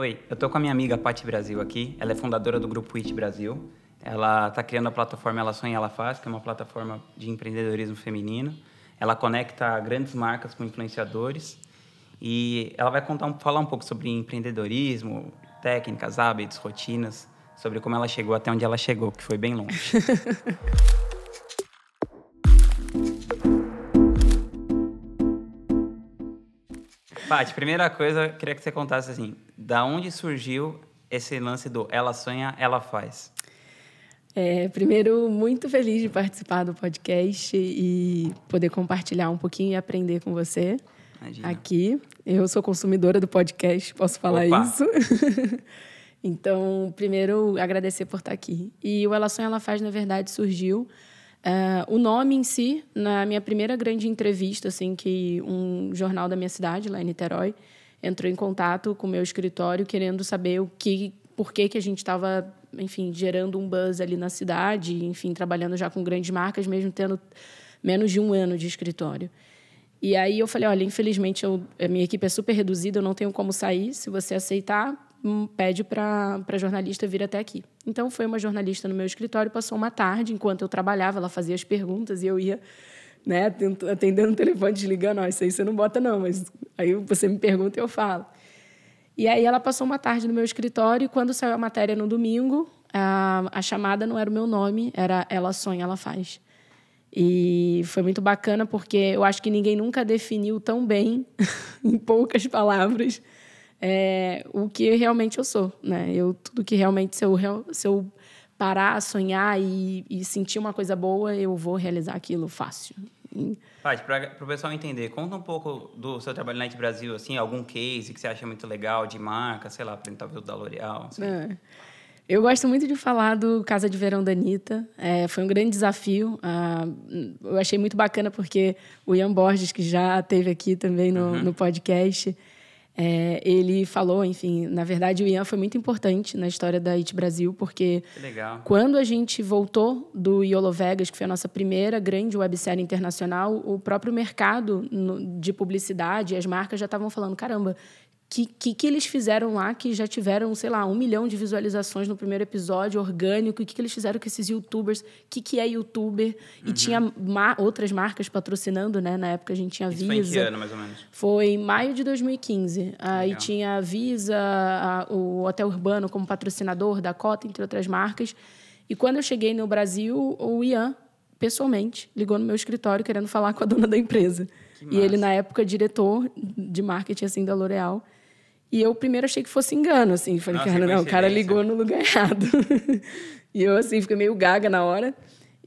Oi, eu tô com a minha amiga Pati Brasil aqui. Ela é fundadora do grupo It Brasil. Ela está criando a plataforma Ela Sonha Ela Faz, que é uma plataforma de empreendedorismo feminino. Ela conecta grandes marcas com influenciadores e ela vai contar, falar um pouco sobre empreendedorismo, técnicas, hábitos, rotinas, sobre como ela chegou até onde ela chegou, que foi bem longe. Paty, primeira coisa, queria que você contasse assim, da onde surgiu esse lance do ela sonha, ela faz? É, primeiro, muito feliz de participar do podcast e poder compartilhar um pouquinho e aprender com você Imagina. aqui. Eu sou consumidora do podcast, posso falar Opa. isso. então, primeiro, agradecer por estar aqui. E o Ela Sonha, Ela Faz, na verdade, surgiu... Uh, o nome em si, na minha primeira grande entrevista, assim, que um jornal da minha cidade, lá em Niterói, entrou em contato com o meu escritório querendo saber o que, por que, que a gente estava enfim, gerando um buzz ali na cidade, enfim, trabalhando já com grandes marcas, mesmo tendo menos de um ano de escritório. E aí eu falei, olha, infelizmente eu, a minha equipe é super reduzida, eu não tenho como sair. Se você aceitar, pede para a jornalista vir até aqui. Então foi uma jornalista no meu escritório, passou uma tarde enquanto eu trabalhava, ela fazia as perguntas e eu ia né, atendendo o telefone, desligando, oh, isso aí você não bota não, mas aí você me pergunta e eu falo. E aí ela passou uma tarde no meu escritório e quando saiu a matéria no domingo, a, a chamada não era o meu nome, era Ela Sonha, Ela Faz. E foi muito bacana porque eu acho que ninguém nunca definiu tão bem, em poucas palavras, é, o que realmente eu sou. Né? Eu, tudo que realmente, se eu, se eu parar, sonhar e, e sentir uma coisa boa, eu vou realizar aquilo fácil. Paty, para o pessoal entender, conta um pouco do seu trabalho na Night Brasil, assim, algum case que você acha muito legal de marca, sei lá, o da L'Oréal. Assim. É. Eu gosto muito de falar do Casa de Verão da Anitta. É, foi um grande desafio. Ah, eu achei muito bacana porque o Ian Borges, que já esteve aqui também no, uhum. no podcast, é, ele falou, enfim, na verdade o Ian foi muito importante na história da IT Brasil, porque quando a gente voltou do Iolo Vegas, que foi a nossa primeira grande websérie internacional, o próprio mercado de publicidade, as marcas já estavam falando, caramba, que, que, que, eles fizeram lá que já tiveram, sei lá, um milhão de visualizações no primeiro episódio, orgânico, o que, que eles fizeram com esses youtubers, o que, que é youtuber, uhum. e tinha ma outras marcas patrocinando, né? Na época a gente tinha Isso Visa. Foi em que ano, mais ou menos? Foi em maio de 2015. Aí tinha a Visa, a, o Hotel Urbano como patrocinador da Cota, entre outras marcas. E quando eu cheguei no Brasil, o Ian, pessoalmente, ligou no meu escritório querendo falar com a dona da empresa. E ele, na época, diretor de marketing assim, da L'Oréal. E eu primeiro achei que fosse engano, assim. Falei, Nossa, cara, não, o cara ligou no lugar errado. e eu, assim, fiquei meio gaga na hora.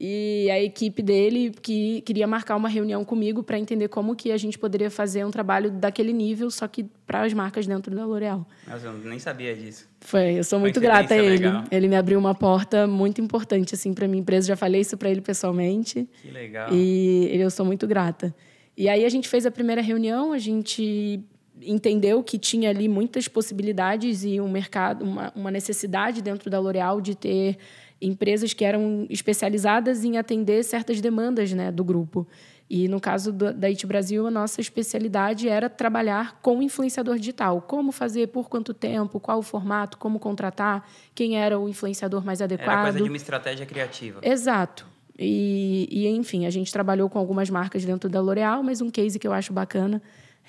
E a equipe dele que queria marcar uma reunião comigo para entender como que a gente poderia fazer um trabalho daquele nível, só que para as marcas dentro da L'Oréal. Mas eu nem sabia disso. Foi, eu sou muito grata a ele. Legal. Ele me abriu uma porta muito importante assim para minha empresa. Já falei isso para ele pessoalmente. Que legal. E eu sou muito grata. E aí a gente fez a primeira reunião, a gente entendeu que tinha ali muitas possibilidades e um mercado, uma, uma necessidade dentro da L'Oréal de ter empresas que eram especializadas em atender certas demandas né, do grupo. E no caso da IT Brasil, a nossa especialidade era trabalhar com influenciador digital. Como fazer, por quanto tempo, qual o formato, como contratar, quem era o influenciador mais adequado. Era coisa de uma estratégia criativa. Exato. E, e, enfim, a gente trabalhou com algumas marcas dentro da L'Oréal, mas um case que eu acho bacana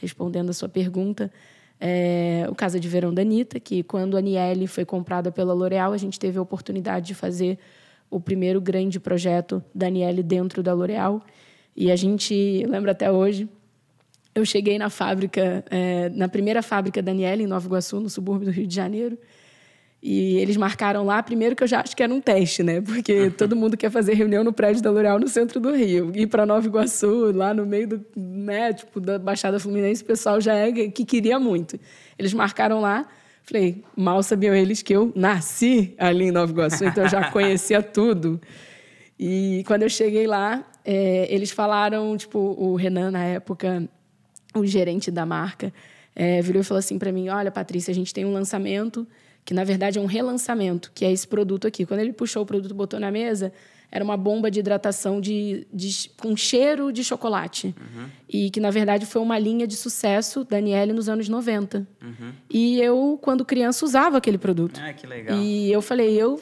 respondendo a sua pergunta, é o Casa de Verão da Anitta, que quando a Aniele foi comprada pela L'Oréal, a gente teve a oportunidade de fazer o primeiro grande projeto da Aniele dentro da L'Oréal. E a gente, lembra até hoje, eu cheguei na fábrica, é, na primeira fábrica da Aniele, em Nova Iguaçu, no subúrbio do Rio de Janeiro, e eles marcaram lá, primeiro que eu já acho que era um teste, né? Porque todo mundo quer fazer reunião no prédio da L'Oréal no centro do Rio. Ir para Nova Iguaçu, lá no meio do, né, tipo, da Baixada Fluminense, o pessoal já é que queria muito. Eles marcaram lá, falei, mal sabiam eles que eu nasci ali em Nova Iguaçu, então eu já conhecia tudo. E quando eu cheguei lá, é, eles falaram, tipo, o Renan, na época, o gerente da marca, é, virou e falou assim para mim: Olha, Patrícia, a gente tem um lançamento que na verdade é um relançamento, que é esse produto aqui. Quando ele puxou o produto, botou na mesa, era uma bomba de hidratação de, de com cheiro de chocolate. Uhum. E que, na verdade, foi uma linha de sucesso da Aniele nos anos 90. Uhum. E eu, quando criança, usava aquele produto. Ah, que legal. E eu falei, eu,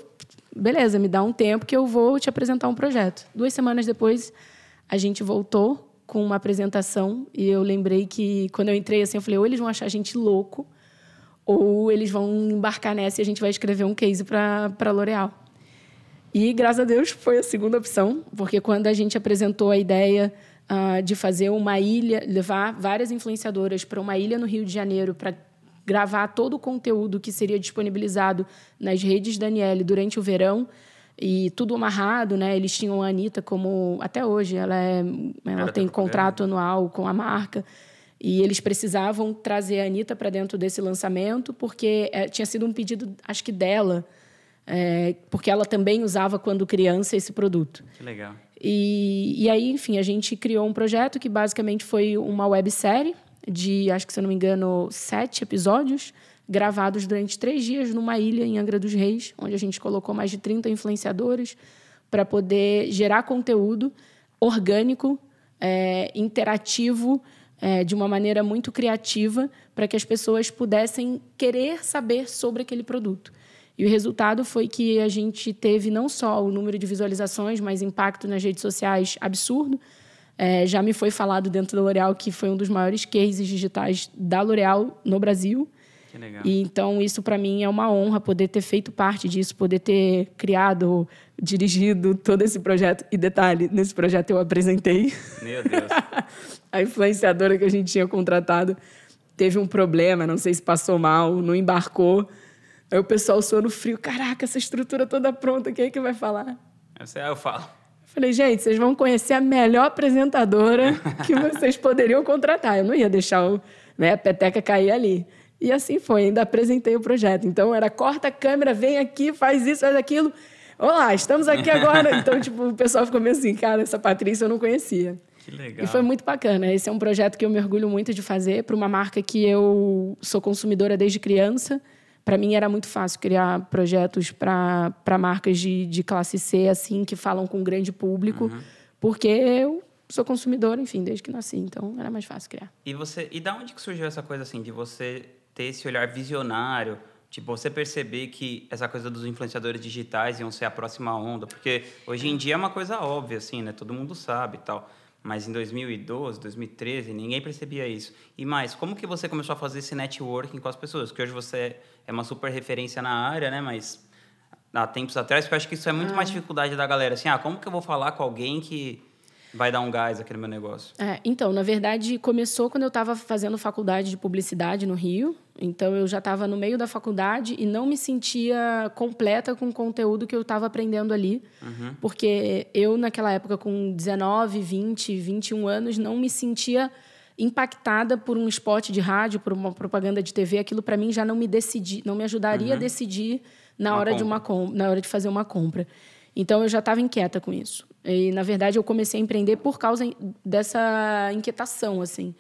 beleza, me dá um tempo que eu vou te apresentar um projeto. Duas semanas depois, a gente voltou com uma apresentação e eu lembrei que, quando eu entrei assim, eu falei, ou eles vão achar a gente louco, ou eles vão embarcar nessa e a gente vai escrever um case para L'Oréal. E, graças a Deus, foi a segunda opção, porque quando a gente apresentou a ideia uh, de fazer uma ilha, levar várias influenciadoras para uma ilha no Rio de Janeiro para gravar todo o conteúdo que seria disponibilizado nas redes Daniele durante o verão e tudo amarrado, né? Eles tinham a Anitta como até hoje, ela é, ela, tem tá contrato anual com a marca. E eles precisavam trazer a Anitta para dentro desse lançamento, porque é, tinha sido um pedido, acho que dela, é, porque ela também usava quando criança esse produto. Que legal. E, e aí, enfim, a gente criou um projeto que basicamente foi uma websérie de, acho que se eu não me engano, sete episódios, gravados durante três dias numa ilha em Angra dos Reis, onde a gente colocou mais de 30 influenciadores para poder gerar conteúdo orgânico, é, interativo, é, de uma maneira muito criativa, para que as pessoas pudessem querer saber sobre aquele produto. E o resultado foi que a gente teve não só o número de visualizações, mas impacto nas redes sociais absurdo. É, já me foi falado dentro da L'Oréal que foi um dos maiores cases digitais da L'Oréal no Brasil. E então isso para mim é uma honra poder ter feito parte disso, poder ter criado, dirigido todo esse projeto. E detalhe, nesse projeto eu apresentei. Meu Deus. a influenciadora que a gente tinha contratado teve um problema, não sei se passou mal, não embarcou. Aí o pessoal suando frio. Caraca, essa estrutura toda pronta, quem é que vai falar? Essa é eu falo. Falei, gente, vocês vão conhecer a melhor apresentadora que vocês poderiam contratar. Eu não ia deixar o, né, a peteca cair ali. E assim foi, ainda apresentei o projeto. Então era corta a câmera, vem aqui, faz isso, faz aquilo. Olá, estamos aqui agora. Então, tipo, o pessoal ficou meio assim, cara, essa Patrícia eu não conhecia. Que legal. E foi muito bacana. Esse é um projeto que eu me orgulho muito de fazer para uma marca que eu sou consumidora desde criança para mim era muito fácil criar projetos para marcas de, de classe C, assim, que falam com um grande público, uhum. porque eu sou consumidora, enfim, desde que nasci, então era mais fácil criar. E você, e da onde que surgiu essa coisa assim de você ter esse olhar visionário, tipo, você perceber que essa coisa dos influenciadores digitais iam ser a próxima onda, porque hoje em dia é uma coisa óbvia assim, né? Todo mundo sabe e tal. Mas em 2012, 2013, ninguém percebia isso. E mais, como que você começou a fazer esse networking com as pessoas? Porque hoje você é uma super referência na área, né? Mas há tempos atrás, eu acho que isso é muito ah. mais dificuldade da galera. Assim, ah, como que eu vou falar com alguém que vai dar um gás aqui no meu negócio? É, então, na verdade, começou quando eu estava fazendo faculdade de publicidade no Rio. Então, eu já estava no meio da faculdade e não me sentia completa com o conteúdo que eu estava aprendendo ali. Uhum. Porque eu, naquela época, com 19, 20, 21 anos, não me sentia impactada por um spot de rádio, por uma propaganda de TV. Aquilo, para mim, já não me decidi, não me ajudaria uhum. a decidir na uma hora, de uma na hora de fazer uma compra. Então, eu já estava inquieta com isso. E, na verdade, eu comecei a empreender por causa dessa inquietação, assim.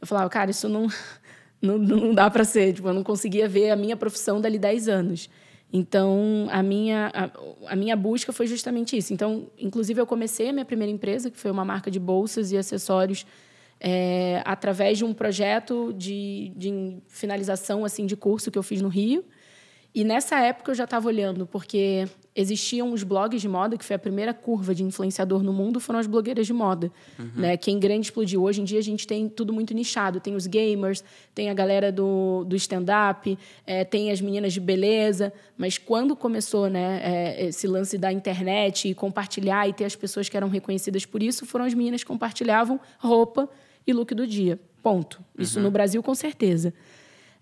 Eu falava, cara, isso não, não, não dá para ser. Tipo, eu não conseguia ver a minha profissão dali 10 anos. Então, a minha, a, a, minha busca foi justamente isso. Então, inclusive, eu comecei a minha primeira empresa, que foi uma marca de bolsas e acessórios, é, através de um projeto de, de finalização assim de curso que eu fiz no Rio. E nessa época eu já estava olhando, porque existiam os blogs de moda, que foi a primeira curva de influenciador no mundo, foram as blogueiras de moda. Uhum. Né? Quem grande explodiu. Hoje em dia a gente tem tudo muito nichado. Tem os gamers, tem a galera do, do stand-up, é, tem as meninas de beleza. Mas quando começou né, é, esse lance da internet e compartilhar e ter as pessoas que eram reconhecidas por isso, foram as meninas que compartilhavam roupa e look do dia. Ponto. Isso uhum. no Brasil, com certeza.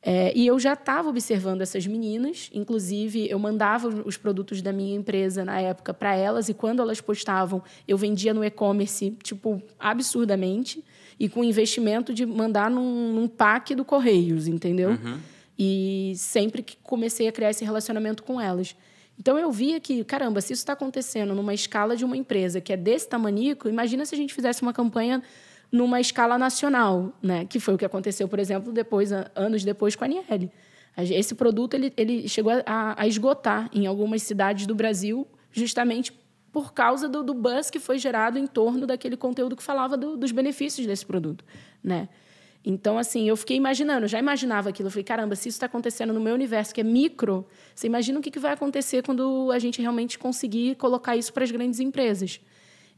É, e eu já estava observando essas meninas, inclusive eu mandava os produtos da minha empresa na época para elas, e quando elas postavam, eu vendia no e-commerce, tipo, absurdamente, e com investimento de mandar num, num pack do Correios, entendeu? Uhum. E sempre que comecei a criar esse relacionamento com elas. Então eu via que, caramba, se isso está acontecendo numa escala de uma empresa que é desse tamanico, imagina se a gente fizesse uma campanha numa escala nacional, né? Que foi o que aconteceu, por exemplo, depois anos depois com a Aniele. Esse produto ele, ele chegou a, a esgotar em algumas cidades do Brasil, justamente por causa do, do buzz que foi gerado em torno daquele conteúdo que falava do, dos benefícios desse produto, né? Então, assim, eu fiquei imaginando, já imaginava aquilo. Eu falei, caramba, se isso está acontecendo no meu universo, que é micro, você imagina o que, que vai acontecer quando a gente realmente conseguir colocar isso para as grandes empresas.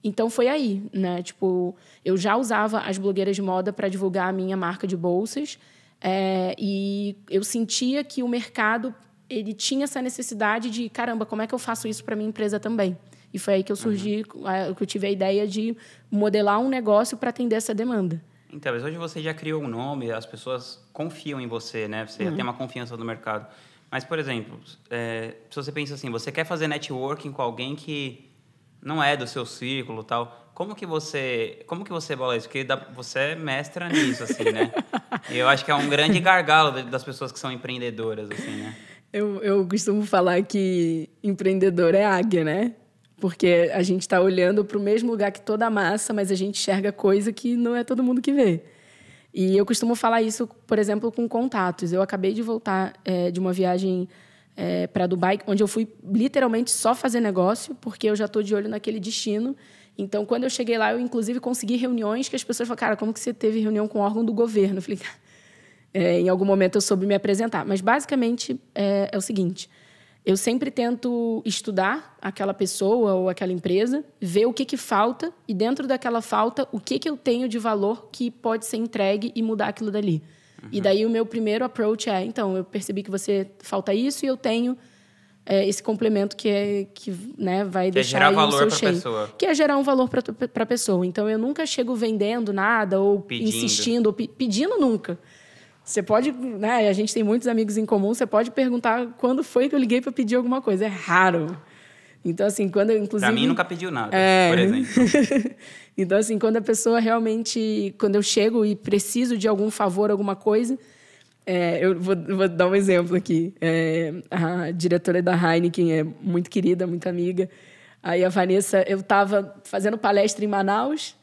Então, foi aí, né? Tipo, eu já usava as blogueiras de moda para divulgar a minha marca de bolsas. É, e eu sentia que o mercado ele tinha essa necessidade de, caramba, como é que eu faço isso para minha empresa também? E foi aí que eu surgi, uhum. que eu tive a ideia de modelar um negócio para atender essa demanda. Então, mas hoje você já criou um nome, as pessoas confiam em você, né? Você uhum. tem uma confiança no mercado. Mas, por exemplo, é, se você pensa assim, você quer fazer networking com alguém que não é do seu círculo tal, como que você, como que você bola isso? Porque dá, você é mestra nisso, assim, né? eu acho que é um grande gargalo das pessoas que são empreendedoras, assim, né? Eu, eu costumo falar que empreendedor é águia, né? Porque a gente está olhando para o mesmo lugar que toda a massa, mas a gente enxerga coisa que não é todo mundo que vê. E eu costumo falar isso, por exemplo, com contatos. Eu acabei de voltar é, de uma viagem é, para Dubai, onde eu fui literalmente só fazer negócio, porque eu já estou de olho naquele destino. Então, quando eu cheguei lá, eu inclusive consegui reuniões que as pessoas falaram, cara, como que você teve reunião com órgão do governo? Eu falei, é, em algum momento eu soube me apresentar. Mas, basicamente, é, é o seguinte eu sempre tento estudar aquela pessoa ou aquela empresa, ver o que, que falta e dentro daquela falta o que, que eu tenho de valor que pode ser entregue e mudar aquilo dali. Uhum. E daí o meu primeiro approach é, então, eu percebi que você falta isso e eu tenho é, esse complemento que é que né, vai que deixar é gerar valor para pessoa. Que é gerar um valor para a pessoa. Então eu nunca chego vendendo nada ou pedindo. insistindo ou pe pedindo nunca. Você pode, né? A gente tem muitos amigos em comum. Você pode perguntar quando foi que eu liguei para pedir alguma coisa. É raro. Então, assim, quando eu, inclusive... Pra mim, nunca pediu nada, é... por exemplo. então, assim, quando a pessoa realmente... Quando eu chego e preciso de algum favor, alguma coisa... É, eu vou, vou, dar um exemplo aqui. É, a diretora da Heineken é muito querida, muito amiga. Aí a Vanessa... Eu estava fazendo palestra em Manaus...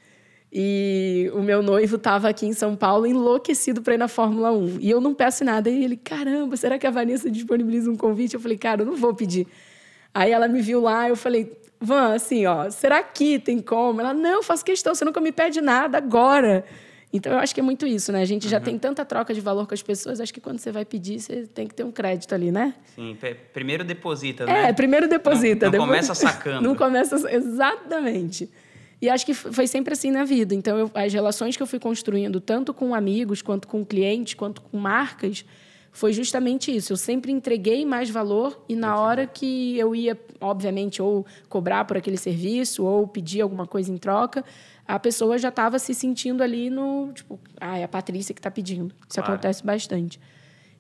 E o meu noivo estava aqui em São Paulo enlouquecido para ir na Fórmula 1. E eu não peço nada. E ele, caramba, será que a Vanessa disponibiliza um convite? Eu falei, cara, eu não vou pedir. Aí ela me viu lá, eu falei, Van, assim, ó, será que tem como? Ela, não, faço questão, você nunca me pede nada agora. Então, eu acho que é muito isso, né? A gente já uhum. tem tanta troca de valor com as pessoas, acho que quando você vai pedir, você tem que ter um crédito ali, né? Sim, primeiro deposita, né? É, primeiro deposita. Não, não depois... começa sacando. Não começa... Exatamente. E acho que foi sempre assim na vida. Então, eu, as relações que eu fui construindo, tanto com amigos, quanto com clientes, quanto com marcas, foi justamente isso. Eu sempre entreguei mais valor e na hora que eu ia, obviamente, ou cobrar por aquele serviço ou pedir alguma coisa em troca, a pessoa já estava se sentindo ali no, tipo, ah, é a Patrícia que está pedindo. Isso claro. acontece bastante.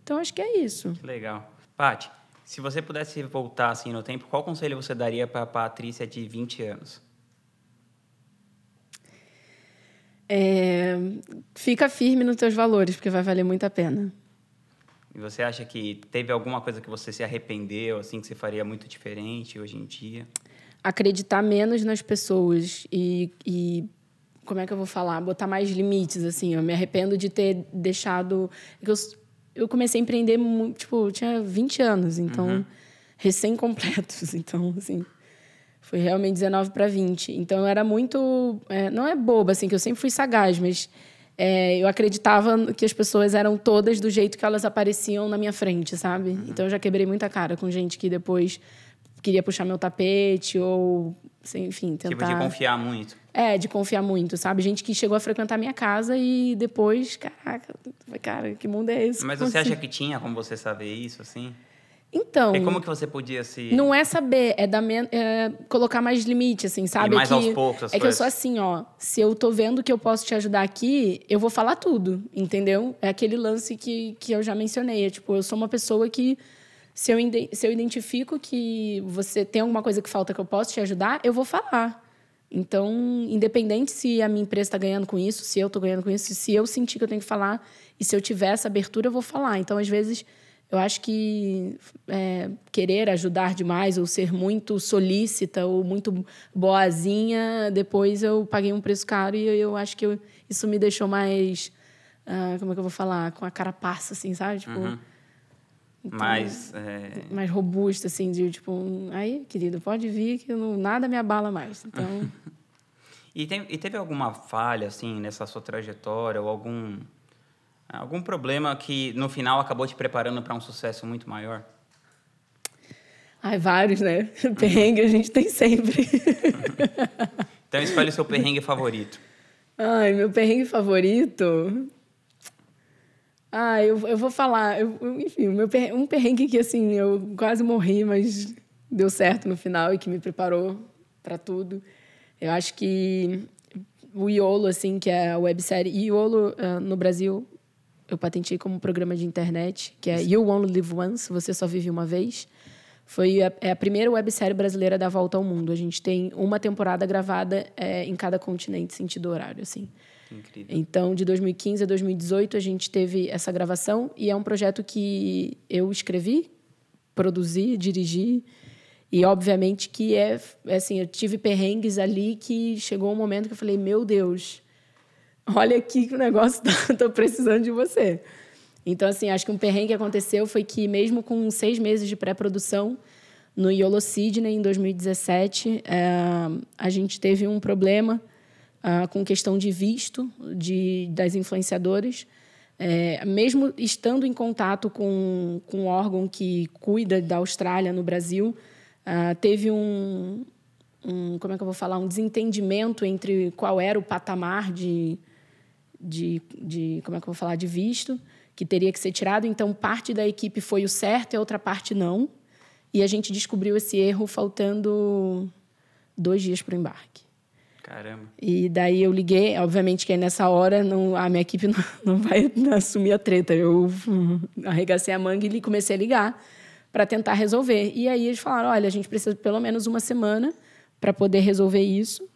Então, acho que é isso. Que legal. Paty, se você pudesse voltar assim no tempo, qual conselho você daria para a Patrícia de 20 anos? É, fica firme nos teus valores, porque vai valer muito a pena. E você acha que teve alguma coisa que você se arrependeu, assim, que você faria muito diferente hoje em dia? Acreditar menos nas pessoas e, e como é que eu vou falar? Botar mais limites, assim. Eu me arrependo de ter deixado... Eu, eu comecei a empreender, tipo, eu tinha 20 anos, então... Uhum. Recém-completos, então, assim... Foi realmente 19 para 20. Então eu era muito. É, não é boba, assim, que eu sempre fui sagaz, mas é, eu acreditava que as pessoas eram todas do jeito que elas apareciam na minha frente, sabe? Uhum. Então eu já quebrei muita cara com gente que depois queria puxar meu tapete ou, enfim, tentar. Tipo de confiar muito. É, de confiar muito, sabe? Gente que chegou a frequentar minha casa e depois, caraca, cara, que mundo é esse? Mas você acha que tinha como você saber isso, assim? Então. E como que você podia se. Não é saber, é, dar é colocar mais limite, assim, sabe? E mais é que, aos poucos, as É coisas. que eu sou assim, ó. Se eu tô vendo que eu posso te ajudar aqui, eu vou falar tudo, entendeu? É aquele lance que, que eu já mencionei. É, tipo, eu sou uma pessoa que. Se eu, se eu identifico que você tem alguma coisa que falta que eu posso te ajudar, eu vou falar. Então, independente se a minha empresa está ganhando com isso, se eu estou ganhando com isso, se eu sentir que eu tenho que falar e se eu tiver essa abertura, eu vou falar. Então, às vezes eu acho que é, querer ajudar demais ou ser muito solícita ou muito boazinha, depois eu paguei um preço caro e eu acho que eu, isso me deixou mais. Uh, como é que eu vou falar? Com a cara passa, assim, sabe? Tipo, uhum. Então, mais é... mais robusta assim de tipo aí querido pode vir que não, nada me abala mais então e, tem, e teve alguma falha assim nessa sua trajetória ou algum algum problema que no final acabou te preparando para um sucesso muito maior Ai, vários, né? Perrengue a gente tem sempre. então escolhe o seu perrengue favorito. Ai, meu perrengue favorito. Ah, eu, eu vou falar. Eu, enfim, meu perrengue, um perrengue que assim, eu quase morri, mas deu certo no final e que me preparou para tudo. Eu acho que o Iolo, assim, que é a websérie. Iolo, uh, no Brasil, eu patentei como programa de internet, que é You Only Live Once, Você Só Vive Uma Vez. Foi a, é a primeira websérie brasileira da volta ao mundo. A gente tem uma temporada gravada é, em cada continente, sentido horário, assim. Incrível. Então, de 2015 a 2018, a gente teve essa gravação e é um projeto que eu escrevi, produzi, dirigi e, obviamente, que é, é assim, eu tive perrengues ali que chegou um momento que eu falei, meu Deus, olha aqui que o negócio tá, tô precisando de você. Então, assim, acho que um perrengue que aconteceu foi que, mesmo com seis meses de pré-produção, no Yolo Sydney, em 2017, é, a gente teve um problema uh, com questão de visto de, das influenciadoras. É, mesmo estando em contato com, com um órgão que cuida da Austrália no Brasil, uh, teve um, um, como é que eu vou falar, um desentendimento entre qual era o patamar de, de, de como é que eu vou falar, de visto que teria que ser tirado. Então, parte da equipe foi o certo e a outra parte não. E a gente descobriu esse erro faltando dois dias para o embarque. Caramba. E daí eu liguei, obviamente que nessa hora não, a minha equipe não, não vai assumir a treta. Eu arregacei a manga e comecei a ligar para tentar resolver. E aí eles falaram: olha, a gente precisa de pelo menos uma semana para poder resolver isso.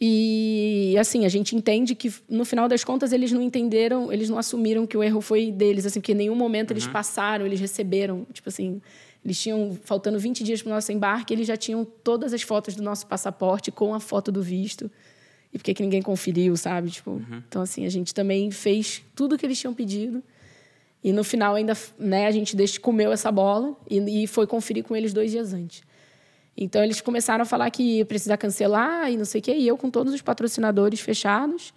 E assim, a gente entende que no final das contas eles não entenderam, eles não assumiram que o erro foi deles, assim, porque em nenhum momento uhum. eles passaram, eles receberam, tipo assim, eles tinham faltando 20 dias para o nosso embarque, eles já tinham todas as fotos do nosso passaporte com a foto do visto. E por que ninguém conferiu, sabe? Tipo, uhum. então assim, a gente também fez tudo que eles tinham pedido. E no final ainda, né, a gente comeu essa bola e, e foi conferir com eles dois dias antes. Então eles começaram a falar que ia precisar cancelar e não sei o quê. E eu, com todos os patrocinadores fechados,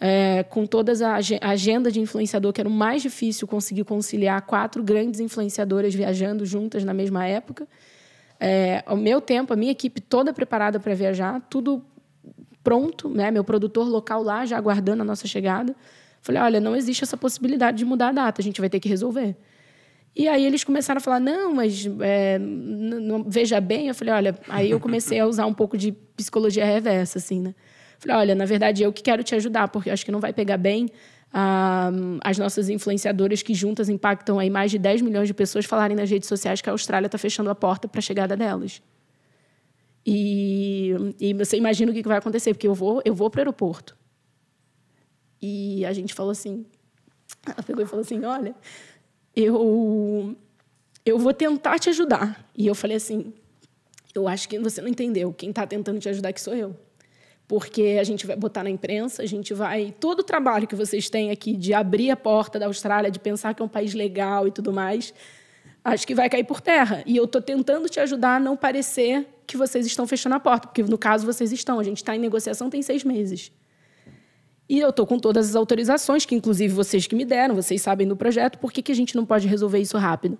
é, com todas a agenda de influenciador, que era o mais difícil conseguir conciliar quatro grandes influenciadoras viajando juntas na mesma época. É, o meu tempo, a minha equipe toda preparada para viajar, tudo pronto, né? Meu produtor local lá já aguardando a nossa chegada. Falei, olha, não existe essa possibilidade de mudar a data, a gente vai ter que resolver. E aí eles começaram a falar, não, mas é, não, veja bem. Eu falei, olha, aí eu comecei a usar um pouco de psicologia reversa, assim, né? Falei, olha, na verdade eu que quero te ajudar, porque eu acho que não vai pegar bem ah, as nossas influenciadoras que juntas impactam aí mais de 10 milhões de pessoas falarem nas redes sociais que a Austrália está fechando a porta para a chegada delas. E, e você imagina o que vai acontecer, porque eu vou, eu vou para o aeroporto. E a gente falou assim, ela pegou e falou assim, olha, eu, eu vou tentar te ajudar. E eu falei assim, eu acho que você não entendeu. Quem está tentando te ajudar aqui sou eu. Porque a gente vai botar na imprensa, a gente vai. Todo o trabalho que vocês têm aqui de abrir a porta da Austrália, de pensar que é um país legal e tudo mais, acho que vai cair por terra. E eu estou tentando te ajudar a não parecer que vocês estão fechando a porta, porque no caso vocês estão. A gente está em negociação tem seis meses. E eu estou com todas as autorizações, que inclusive vocês que me deram, vocês sabem do projeto, por que, que a gente não pode resolver isso rápido?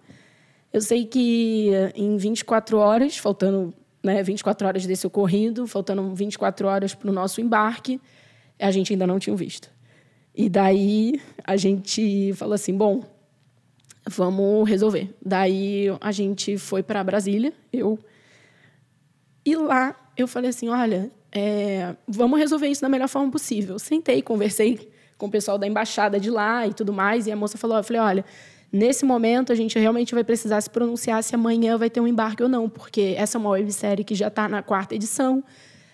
Eu sei que eh, em 24 horas, faltando né, 24 horas desse ocorrido, faltando 24 horas para o nosso embarque, a gente ainda não tinha visto. E daí a gente falou assim: bom, vamos resolver. Daí a gente foi para Brasília, eu. E lá eu falei assim: olha, é, vamos resolver isso da melhor forma possível. Sentei, conversei com o pessoal da embaixada de lá e tudo mais, e a moça falou, eu falei, olha, nesse momento a gente realmente vai precisar se pronunciar se amanhã vai ter um embarque ou não, porque essa é uma websérie que já está na quarta edição,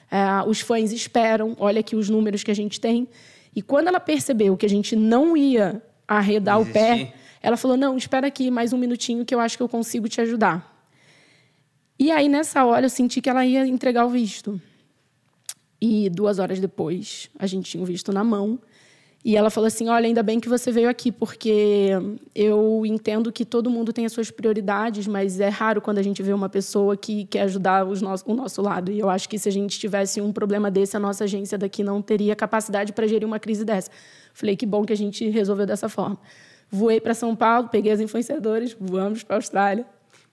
é, os fãs esperam, olha aqui os números que a gente tem. E quando ela percebeu que a gente não ia arredar Existir. o pé, ela falou, não, espera aqui mais um minutinho que eu acho que eu consigo te ajudar. E aí, nessa hora, eu senti que ela ia entregar o visto. E duas horas depois, a gente tinha o visto na mão. E ela falou assim: Olha, ainda bem que você veio aqui, porque eu entendo que todo mundo tem as suas prioridades, mas é raro quando a gente vê uma pessoa que quer ajudar os o nosso lado. E eu acho que se a gente tivesse um problema desse, a nossa agência daqui não teria capacidade para gerir uma crise dessa. Falei: Que bom que a gente resolveu dessa forma. Voei para São Paulo, peguei as influenciadoras, voamos para a Austrália.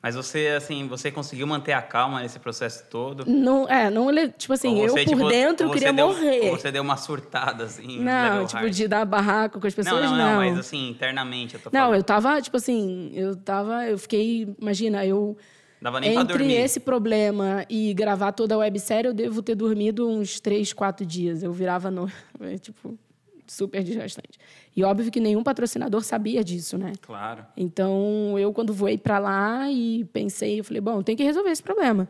Mas você, assim, você conseguiu manter a calma nesse processo todo? Não, é, não, tipo assim, você, eu por tipo, dentro queria deu, morrer. você deu uma surtada, assim, Não, tipo, hard. de dar barraco com as pessoas, não. Não, não, mas assim, internamente eu tô falando. Não, eu tava, tipo assim, eu tava, eu fiquei, imagina, eu... Dava nem Entre dormir. esse problema e gravar toda a websérie, eu devo ter dormido uns três, quatro dias. Eu virava no... tipo, super desgastante. E óbvio que nenhum patrocinador sabia disso, né? Claro. Então, eu quando voei para lá e pensei, eu falei, bom, tem que resolver esse problema.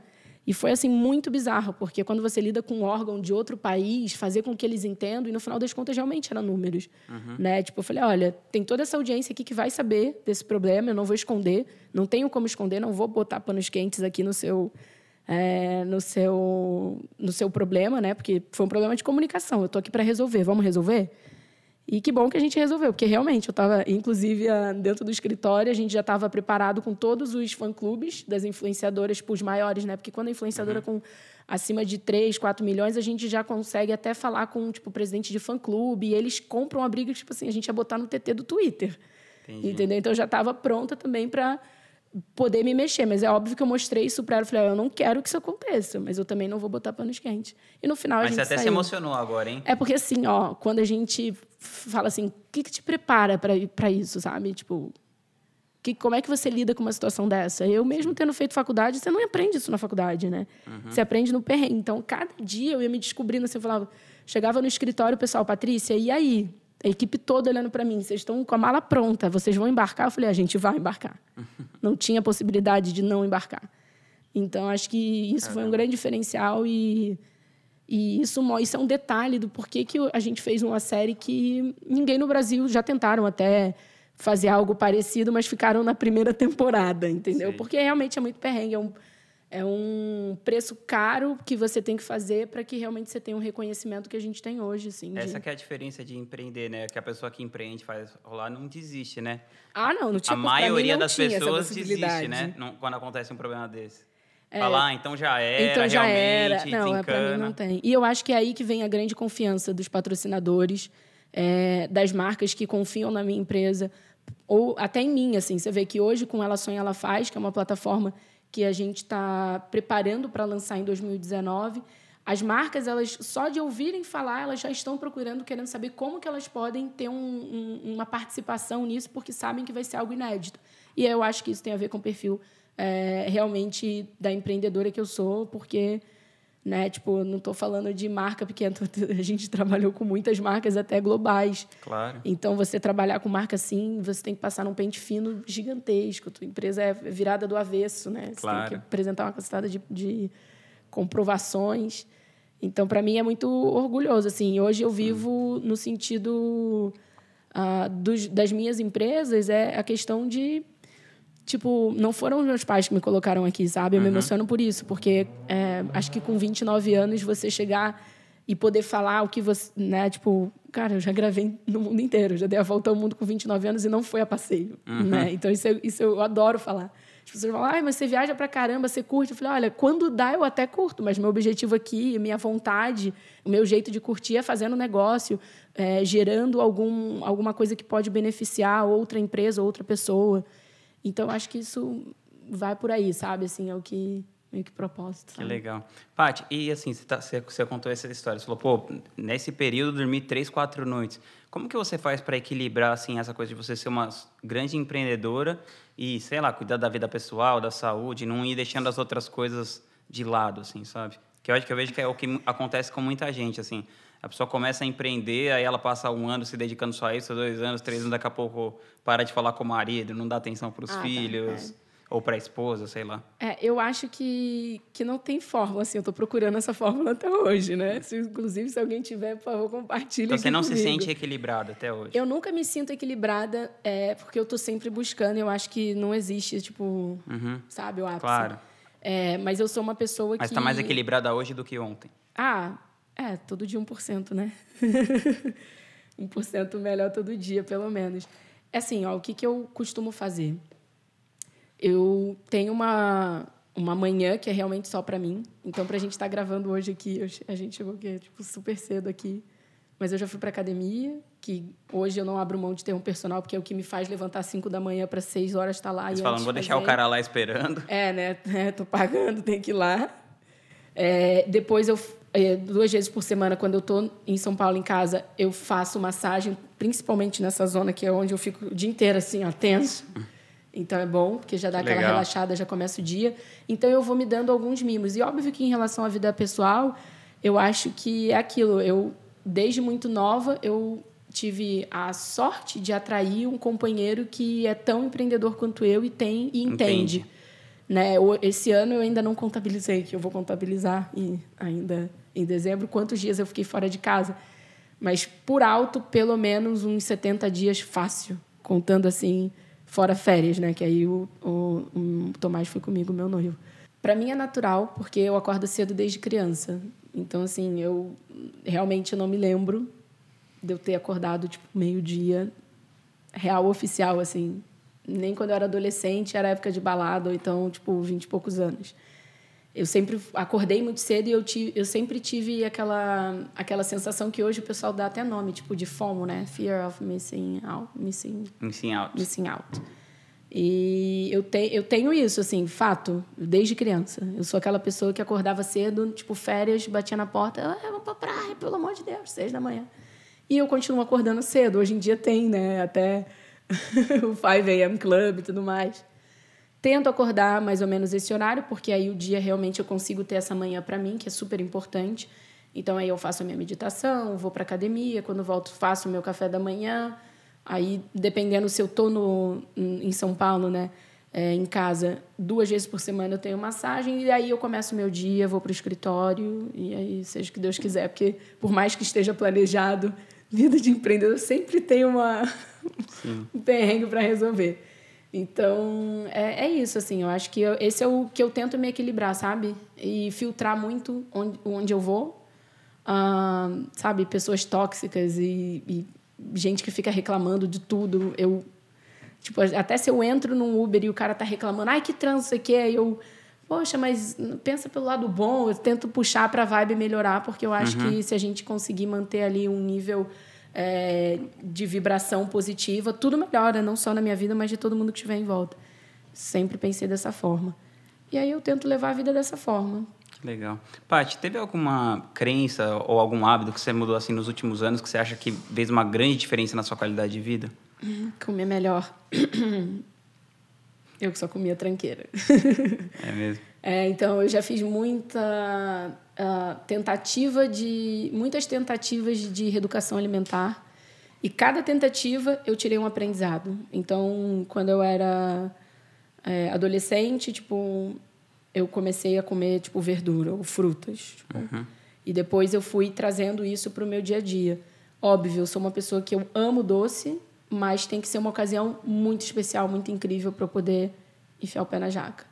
E foi assim muito bizarro, porque quando você lida com um órgão de outro país, fazer com que eles entendam, e no final das contas realmente eram números, uhum. né? Tipo, eu falei, olha, tem toda essa audiência aqui que vai saber desse problema, eu não vou esconder, não tenho como esconder, não vou botar panos quentes aqui no seu é, no seu no seu problema, né? Porque foi um problema de comunicação. Eu tô aqui para resolver. Vamos resolver? E que bom que a gente resolveu, porque realmente eu estava, inclusive, dentro do escritório, a gente já estava preparado com todos os fã-clubes das influenciadoras, para os maiores, né? Porque quando a influenciadora uhum. com acima de 3, 4 milhões, a gente já consegue até falar com tipo, o presidente de fã-clube, e eles compram a briga, tipo assim, a gente ia botar no TT do Twitter. Entendi. Entendeu? Então eu já estava pronta também para poder me mexer. Mas é óbvio que eu mostrei isso para ela. Falei, eu não quero que isso aconteça, mas eu também não vou botar panos quentes. E no final mas a gente Mas você até saiu. se emocionou agora, hein? É porque assim, ó, quando a gente fala assim, o que, que te prepara para isso, sabe? Tipo, que, como é que você lida com uma situação dessa? Eu mesmo tendo feito faculdade, você não aprende isso na faculdade, né? Uhum. Você aprende no perrengue. Então, cada dia eu ia me descobrindo assim, eu falava, chegava no escritório, o pessoal, Patrícia, e aí? A equipe toda olhando para mim, vocês estão com a mala pronta, vocês vão embarcar? Eu falei, a gente vai embarcar. Não tinha possibilidade de não embarcar. Então, acho que isso foi um grande diferencial e, e isso, isso é um detalhe do porquê que a gente fez uma série que ninguém no Brasil já tentaram até fazer algo parecido, mas ficaram na primeira temporada, entendeu? Sim. Porque realmente é muito perrengue, é um é um preço caro que você tem que fazer para que realmente você tenha um reconhecimento que a gente tem hoje, assim. Essa que é a diferença de empreender, né? Que a pessoa que empreende faz rolar não desiste, né? Ah, não, não tinha. A maioria das pessoas desiste, né? Não, quando acontece um problema desse. É, Falar, ah, então já era, então já era. Não, é, mim não tem. E eu acho que é aí que vem a grande confiança dos patrocinadores, é, das marcas que confiam na minha empresa ou até em mim, assim. Você vê que hoje com Ela Sonha Ela Faz, que é uma plataforma que a gente está preparando para lançar em 2019. As marcas, elas só de ouvirem falar, elas já estão procurando, querendo saber como que elas podem ter um, um, uma participação nisso, porque sabem que vai ser algo inédito. E eu acho que isso tem a ver com o perfil é, realmente da empreendedora que eu sou, porque né? Tipo, não estou falando de marca pequena, a gente trabalhou com muitas marcas até globais. Claro. Então, você trabalhar com marca assim, você tem que passar num pente fino gigantesco. Tua empresa é virada do avesso, né? Você claro. tem que apresentar uma cacetada de, de comprovações. Então, para mim é muito orgulhoso assim. Hoje eu vivo no sentido uh, dos, das minhas empresas é a questão de tipo, não foram os meus pais que me colocaram aqui, sabe? Eu uhum. me emociono por isso, porque é, acho que com 29 anos você chegar e poder falar o que você, né? Tipo, cara, eu já gravei no mundo inteiro, já dei a volta ao mundo com 29 anos e não foi a passeio, uhum. né? Então isso, eu, isso eu adoro falar. As pessoas falam, ai, mas você viaja pra caramba, você curte. Eu falei, olha, quando dá eu até curto, mas meu objetivo aqui, minha vontade, o meu jeito de curtir é fazendo negócio, é, gerando algum, alguma coisa que pode beneficiar outra empresa, outra pessoa. Então, acho que isso vai por aí, sabe? Assim, é o que meio que propósito. Sabe? Que legal. Paty, e assim, você, tá, você, você, contou essa história, você falou, pô, nesse período dormi três, quatro noites. Como que você faz para equilibrar, assim, essa coisa de você ser uma grande empreendedora e, sei lá, cuidar da vida pessoal, da saúde, não ir deixando as outras coisas de lado, assim, sabe? Que eu acho que eu vejo que é o que acontece com muita gente, assim. A pessoa começa a empreender, aí ela passa um ano se dedicando só a isso, dois anos, três anos, daqui a pouco para de falar com o marido, não dá atenção para os ah, filhos. Tá, é. Ou para a esposa, sei lá. É, eu acho que, que não tem fórmula, assim. Eu estou procurando essa fórmula até hoje, né? Se, inclusive, se alguém tiver, por favor, compartilhe Então, você não comigo. se sente equilibrada até hoje? Eu nunca me sinto equilibrada, é, porque eu estou sempre buscando. Eu acho que não existe, tipo, uhum. sabe, o ápice. Claro. É, mas eu sou uma pessoa mas que... Mas está mais equilibrada hoje do que ontem? Ah, é, todo dia 1%, né? 1% melhor todo dia, pelo menos. É assim, ó, o que, que eu costumo fazer? Eu tenho uma, uma manhã que é realmente só para mim. Então, para a gente estar tá gravando hoje aqui, a gente chegou aqui, tipo, super cedo aqui. Mas eu já fui para academia, que hoje eu não abro mão de ter um personal, porque é o que me faz levantar 5 da manhã para 6 horas estar tá lá. Eles falam, vou deixar o cara lá esperando. É, né? É, tô pagando, tem que ir lá. É, depois eu é, duas vezes por semana, quando eu estou em São Paulo em casa, eu faço massagem, principalmente nessa zona que é onde eu fico o dia inteiro assim, ó, tenso. Então é bom, porque já dá aquela Legal. relaxada, já começa o dia. Então eu vou me dando alguns mimos. E óbvio que em relação à vida pessoal, eu acho que é aquilo. Eu desde muito nova eu tive a sorte de atrair um companheiro que é tão empreendedor quanto eu e tem e entende. entende. Né? Esse ano eu ainda não contabilizei, que eu vou contabilizar e ainda em dezembro quantos dias eu fiquei fora de casa. Mas por alto, pelo menos uns 70 dias fácil, contando assim, fora férias, né? Que aí o, o, o Tomás foi comigo, meu noivo. Para mim é natural, porque eu acordo cedo desde criança. Então, assim, eu realmente não me lembro de eu ter acordado, tipo, meio-dia, real oficial, assim. Nem quando eu era adolescente, era época de balada, ou então, tipo, vinte e poucos anos eu sempre acordei muito cedo e eu, tive, eu sempre tive aquela, aquela sensação que hoje o pessoal dá até nome, tipo de FOMO, né? Fear of missing out. Missing, missing out. Missing out. E eu, te, eu tenho isso, assim, fato, desde criança. Eu sou aquela pessoa que acordava cedo, tipo, férias, batia na porta, ah, vamos pra praia, pelo amor de Deus, seis da manhã. E eu continuo acordando cedo. Hoje em dia tem, né? Até o 5 a.m. Club e tudo mais. Tento acordar mais ou menos esse horário, porque aí o dia realmente eu consigo ter essa manhã para mim, que é super importante. Então aí eu faço a minha meditação, vou para academia, quando volto faço o meu café da manhã. Aí, dependendo se eu tô no, em São Paulo, né, é, em casa, duas vezes por semana eu tenho massagem e aí eu começo o meu dia, vou para o escritório e aí seja o que Deus quiser, porque por mais que esteja planejado, vida de empreendedor sempre tem uma um perrengue para resolver. Então, é, é isso, assim. Eu acho que eu, esse é o que eu tento me equilibrar, sabe? E filtrar muito onde, onde eu vou. Sabe? Pessoas tóxicas e, e, gente que fica reclamando de tudo. Eu, tipo, até se eu entro num Uber e o cara tá reclamando, ai, que trânsito aqui é, eu... Poxa, mas pensa pelo lado bom, eu tento puxar para a vibe melhorar, porque eu acho uhum. que se a gente conseguir manter ali um nível é, de vibração positiva, tudo melhora, não só na minha vida, mas de todo mundo que estiver em volta. Sempre pensei dessa forma. E aí eu tento levar a vida dessa forma. Legal. Paty, teve alguma crença ou algum hábito que você mudou assim nos últimos anos que você acha que fez uma grande diferença na sua qualidade de vida? comer melhor. eu que só comia tranqueira. É mesmo? É, então, eu já fiz muita uh, tentativa de muitas tentativas de reeducação alimentar e cada tentativa eu tirei um aprendizado. Então, quando eu era é, adolescente, tipo, eu comecei a comer tipo verdura ou frutas. Tipo, uhum. E depois eu fui trazendo isso para o meu dia a dia. Óbvio, eu sou uma pessoa que eu amo doce, mas tem que ser uma ocasião muito especial, muito incrível para eu poder enfiar o pé na jaca.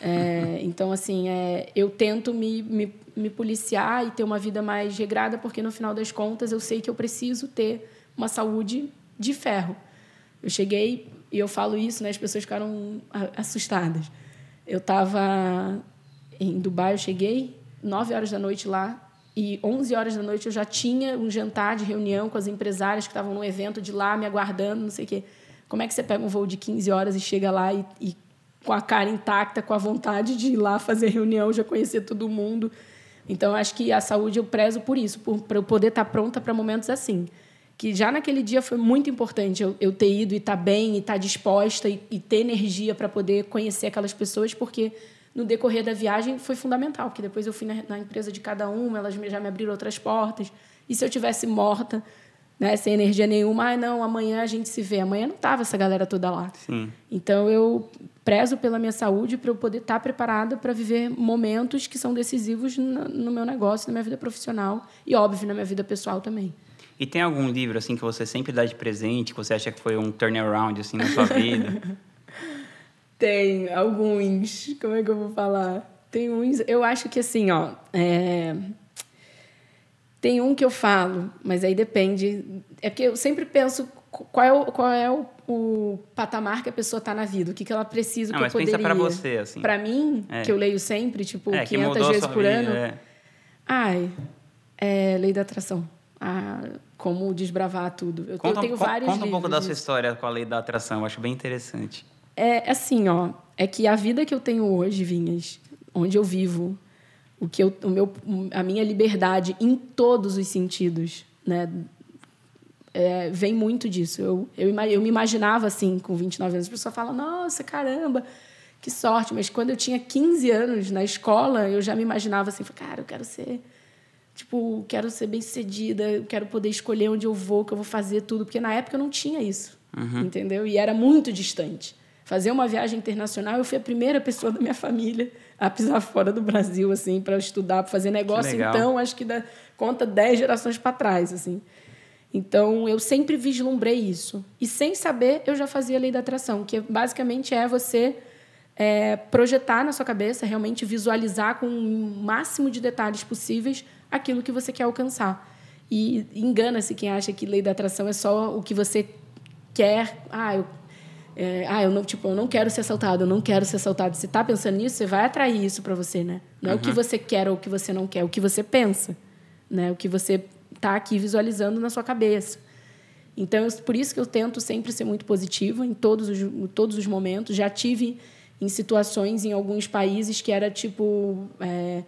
É, então, assim, é, eu tento me, me, me policiar e ter uma vida mais regrada, porque no final das contas eu sei que eu preciso ter uma saúde de ferro. Eu cheguei, e eu falo isso, né, as pessoas ficaram assustadas. Eu estava em Dubai, eu cheguei 9 horas da noite lá, e 11 horas da noite eu já tinha um jantar de reunião com as empresárias que estavam num evento de lá me aguardando, não sei o quê. Como é que você pega um voo de 15 horas e chega lá e, e com a cara intacta, com a vontade de ir lá fazer reunião, já conhecer todo mundo. Então, acho que a saúde eu prezo por isso, para eu poder estar pronta para momentos assim. Que já naquele dia foi muito importante eu, eu ter ido e estar tá bem, e estar tá disposta, e, e ter energia para poder conhecer aquelas pessoas, porque no decorrer da viagem foi fundamental, porque depois eu fui na, na empresa de cada uma, elas já me abriram outras portas. E se eu tivesse morta, né, sem energia nenhuma, ah, não, amanhã a gente se vê. Amanhã não tava essa galera toda lá. Sim. Então eu prezo pela minha saúde para eu poder estar tá preparada para viver momentos que são decisivos no meu negócio, na minha vida profissional e óbvio na minha vida pessoal também. E tem algum livro assim que você sempre dá de presente, que você acha que foi um turnaround assim na sua vida? tem alguns. Como é que eu vou falar? Tem uns. Eu acho que assim, ó. É Tem um que eu falo, mas aí depende. É porque eu sempre penso qual é o, qual é o, o patamar que a pessoa está na vida, o que, que ela precisa, que eu mas pensa poderia. pra você, assim. Pra mim, É. que eu leio sempre, tipo, É, que 500 mudou a vezes por vida, ano. é. Ai, é lei da atração. Ah, como desbravar tudo. Eu, Conta, eu tenho vários conta um pouco da sua história com a lei da atração, eu acho bem interessante. É assim, ó. É que a vida que eu tenho hoje, Vinhas, onde eu vivo, o que eu, o meu, a minha liberdade em todos os sentidos, né? É, vem muito disso. Eu, eu, eu me imaginava assim, com 29 anos. A pessoa fala, nossa, caramba, que sorte. Mas quando eu tinha 15 anos na escola, eu já me imaginava assim, cara, eu quero ser. Tipo, quero ser bem sucedida, eu quero poder escolher onde eu vou, que eu vou fazer, tudo. Porque na época eu não tinha isso, entendeu? E era muito distante. Fazer uma viagem internacional, eu fui a primeira pessoa da minha família a pisar fora do Brasil, assim, para estudar, para fazer negócio. Então, acho que dá conta 10 gerações para trás, assim. Então, eu sempre vislumbrei isso. E sem saber, eu já fazia a lei da atração, que basicamente é você é, projetar na sua cabeça, realmente visualizar com o máximo de detalhes possíveis aquilo que você quer alcançar. E engana-se quem acha que lei da atração é só o que você quer. Ah, eu, é, ah, eu não, tipo, eu não quero ser assaltado, eu não quero ser assaltado. Você está pensando nisso, você vai atrair isso para você, né? Não é o que você quer ou o que você não quer, é o que você pensa, né? O que você está aqui visualizando na sua cabeça. Então, por isso que eu tento sempre ser muito positiva em todos os, em todos os momentos. Já tive em situações em alguns países que era tipo. É,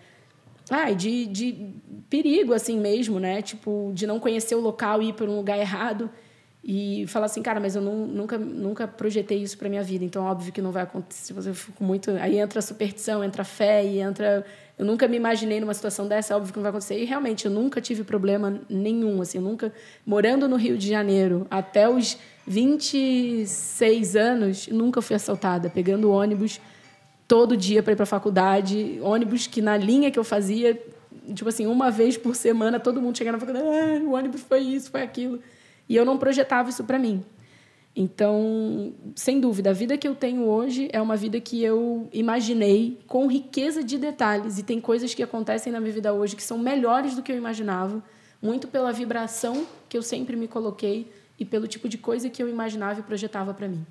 ah, de, de perigo, assim mesmo, né? Tipo, de não conhecer o local e ir para um lugar errado e falar assim, cara, mas eu não, nunca, nunca projetei isso para minha vida, então óbvio que não vai acontecer. Eu fico muito. Aí entra a superstição, entra a fé e entra. Eu nunca me imaginei numa situação dessa, óbvio que não vai acontecer. E realmente, eu nunca tive problema nenhum, assim, nunca. Morando no Rio de Janeiro até os 26 anos, nunca fui assaltada, pegando ônibus todo dia para ir para a faculdade, ônibus que na linha que eu fazia, tipo assim, uma vez por semana, todo mundo chegava na faculdade, ah, o ônibus foi isso, foi aquilo. E eu não projetava isso para mim. Então, sem dúvida, a vida que eu tenho hoje é uma vida que eu imaginei com riqueza de detalhes. E tem coisas que acontecem na minha vida hoje que são melhores do que eu imaginava, muito pela vibração que eu sempre me coloquei e pelo tipo de coisa que eu imaginava e projetava para mim.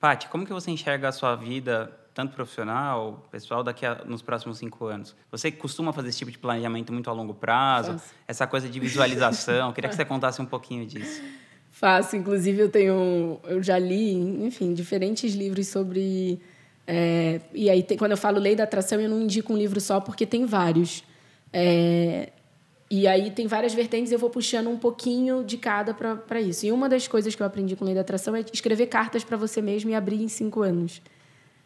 Paty, como que você enxerga a sua vida, tanto profissional, pessoal, daqui a, nos próximos cinco anos? Você costuma fazer esse tipo de planejamento muito a longo prazo? Essa coisa de visualização? Queria que você contasse um pouquinho disso. Faço, inclusive eu tenho, eu já li, enfim, diferentes livros sobre é, e aí tem- quando eu falo lei da atração eu não indico um livro só porque tem vários É, e aí tem várias vertentes eu vou puxando um pouquinho de cada para isso. E uma das coisas que eu aprendi com lei da atração é escrever cartas para você mesmo e abrir em cinco anos.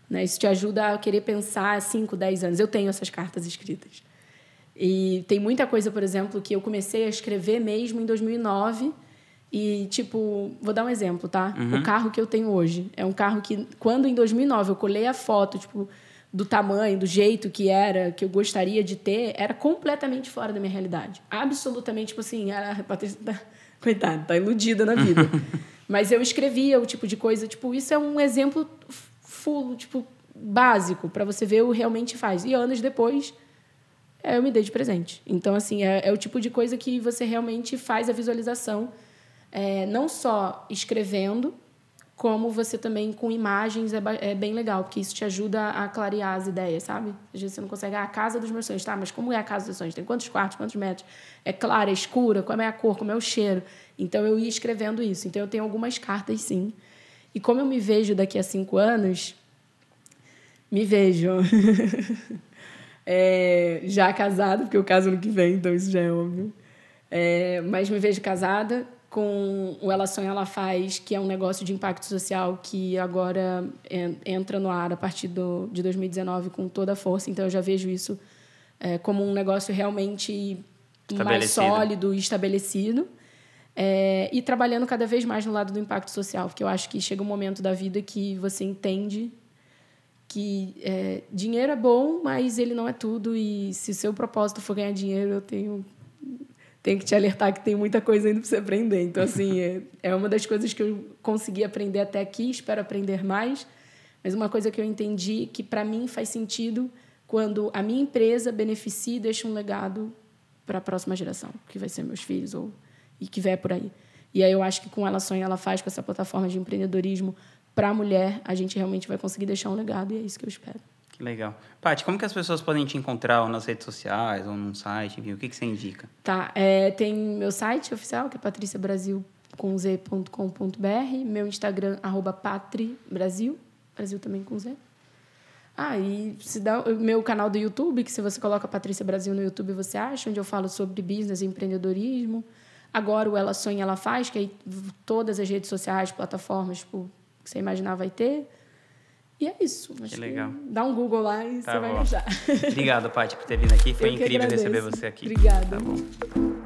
Né? Isso te ajuda a querer pensar 5, 10 anos. Eu tenho essas cartas escritas. E tem muita coisa, por exemplo, que eu comecei a escrever mesmo em 2009. E, tipo, vou dar um exemplo, tá? O carro que eu tenho hoje é um carro que, quando em 2009 eu colei a foto, tipo, do tamanho, do jeito que era, que eu gostaria de ter, era completamente fora da minha realidade. Absolutamente, tipo assim, a Patrícia tá, coitada, tá iludida na vida. Mas eu escrevia o tipo de coisa, tipo, isso é um exemplo full, tipo, básico, para você ver o que realmente faz. E anos depois, é, eu me dei de presente. Então, assim, é, é o tipo de coisa que você realmente faz a visualização, é, não só escrevendo, como você também com imagens é, é bem legal, porque isso te ajuda a clarear as ideias, sabe? Às vezes você não consegue, ah, a casa dos meus sonhos, tá, mas como é a casa dos sonhos? Tem quantos quartos, quantos metros? É clara, é escura, como é a cor, como é o cheiro? Então eu ia escrevendo isso. Então eu tenho algumas cartas, sim. E como eu me vejo daqui a cinco anos, me vejo é, já casada, porque eu caso no que vem, então isso já é óbvio. É, mas me vejo casada com o Ela Sonha, Ela Faz, que é um negócio de impacto social que agora en- entra no ar a partir do, de 2019 com toda a força. Então, eu já vejo isso é, como um negócio realmente mais sólido e estabelecido. É, e trabalhando cada vez mais no lado do impacto social, porque eu acho que chega um momento da vida que você entende que é, dinheiro é bom, mas ele não é tudo. E se o seu propósito for ganhar dinheiro, eu tenho, tenho que te alertar que tem muita coisa ainda para você aprender. Então, assim, é, é uma das coisas que eu consegui aprender até aqui, espero aprender mais. Mas uma coisa que eu entendi que, para mim, faz sentido quando a minha empresa beneficia e deixa um legado para a próxima geração, que vai ser meus filhos ou e que vier por aí. E aí eu acho que com ela sonha, ela faz com essa plataforma de empreendedorismo para a mulher, a gente realmente vai conseguir deixar um legado e é isso que eu espero. Que legal. Paty, como que as pessoas podem te encontrar nas redes sociais ou num site? Enfim, o que, que você indica? Tá, é, tem meu site oficial, que é patriciabrasil.com.br, meu Instagram, arroba patribrasil, Brasil também com Z. Ah, e se dá meu canal do YouTube, que se você coloca Patrícia Brasil no YouTube, você acha, onde eu falo sobre business e empreendedorismo. Agora o Ela Sonha, Ela Faz, que aí todas as redes sociais, plataformas, tipo, que você imaginar vai ter. E é isso. Que legal. Que dá um Google lá e tá você bom. vai achar. Obrigado, Paty, por ter vindo aqui. Foi incrível receber você aqui. Obrigada. Tá bom.